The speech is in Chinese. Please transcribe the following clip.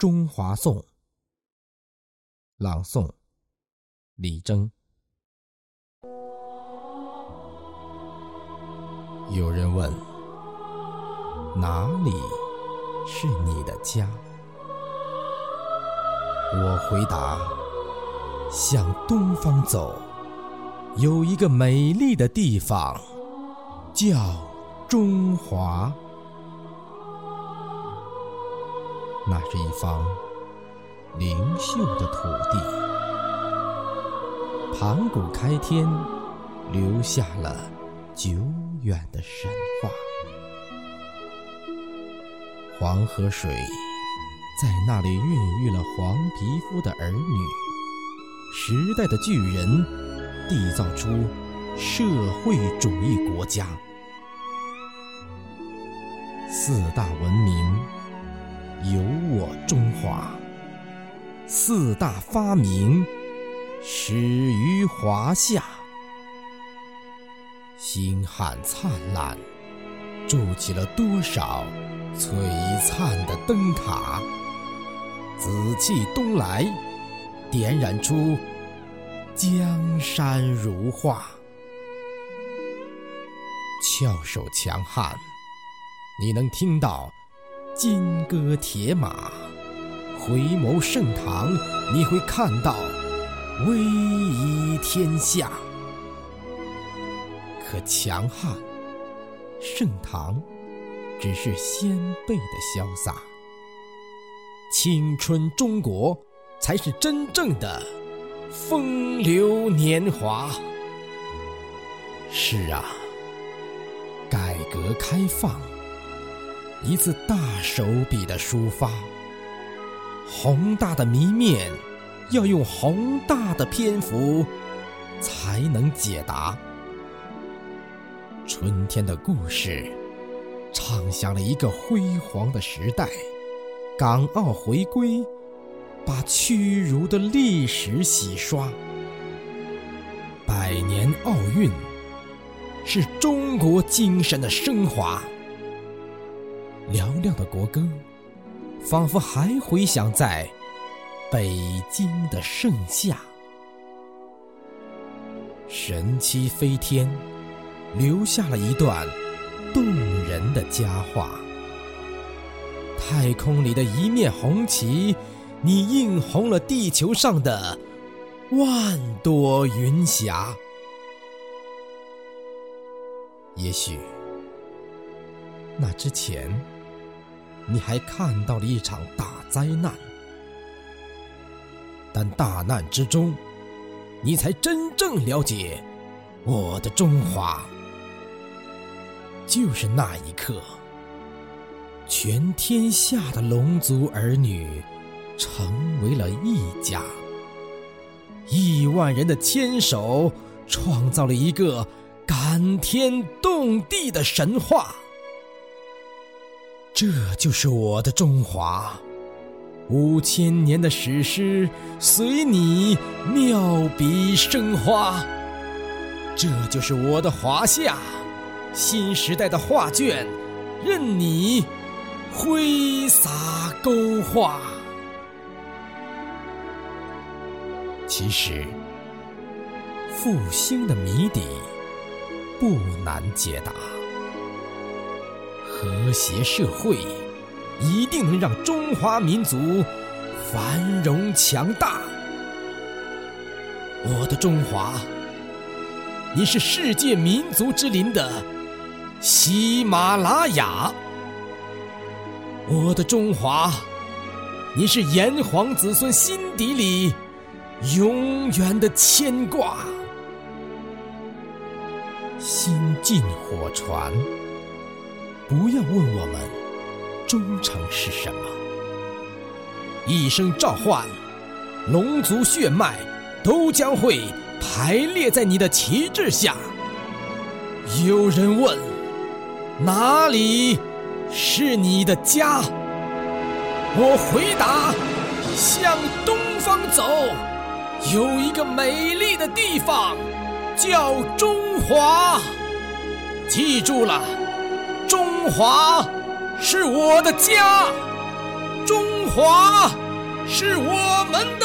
中华颂》朗诵，李征。有人问：哪里是你的家？我回答：向东方走，有一个美丽的地方，叫中华。那是一方灵秀的土地，盘古开天，留下了久远的神话。黄河水在那里孕育了黄皮肤的儿女，时代的巨人缔造出社会主义国家，四大文明。有我中华，四大发明始于华夏。星汉灿烂，筑起了多少璀璨的灯塔。紫气东来，点染出江山如画。翘首强悍，你能听到？金戈铁马，回眸盛唐，你会看到威仪天下。可强悍，盛唐只是先辈的潇洒，青春中国才是真正的风流年华。是啊，改革开放。一次大手笔的抒发，宏大的谜面，要用宏大的篇幅才能解答。春天的故事，唱响了一个辉煌的时代。港澳回归，把屈辱的历史洗刷。百年奥运，是中国精神的升华。嘹亮的国歌，仿佛还回响在北京的盛夏。神七飞天，留下了一段动人的佳话。太空里的一面红旗，你映红了地球上的万朵云霞。也许，那之前。你还看到了一场大灾难，但大难之中，你才真正了解我的中华。就是那一刻，全天下的龙族儿女成为了一家，亿万人的牵手，创造了一个感天动地的神话。这就是我的中华，五千年的史诗随你妙笔生花。这就是我的华夏，新时代的画卷任你挥洒勾画。其实，复兴的谜底不难解答。和谐社会一定能让中华民族繁荣强大。我的中华，你是世界民族之林的喜马拉雅。我的中华，你是炎黄子孙心底里永远的牵挂。心进火传。不要问我们忠诚是什么，一声召唤，龙族血脉都将会排列在你的旗帜下。有人问，哪里是你的家？我回答：向东方走，有一个美丽的地方，叫中华。记住了。华是我的家，中华是我们。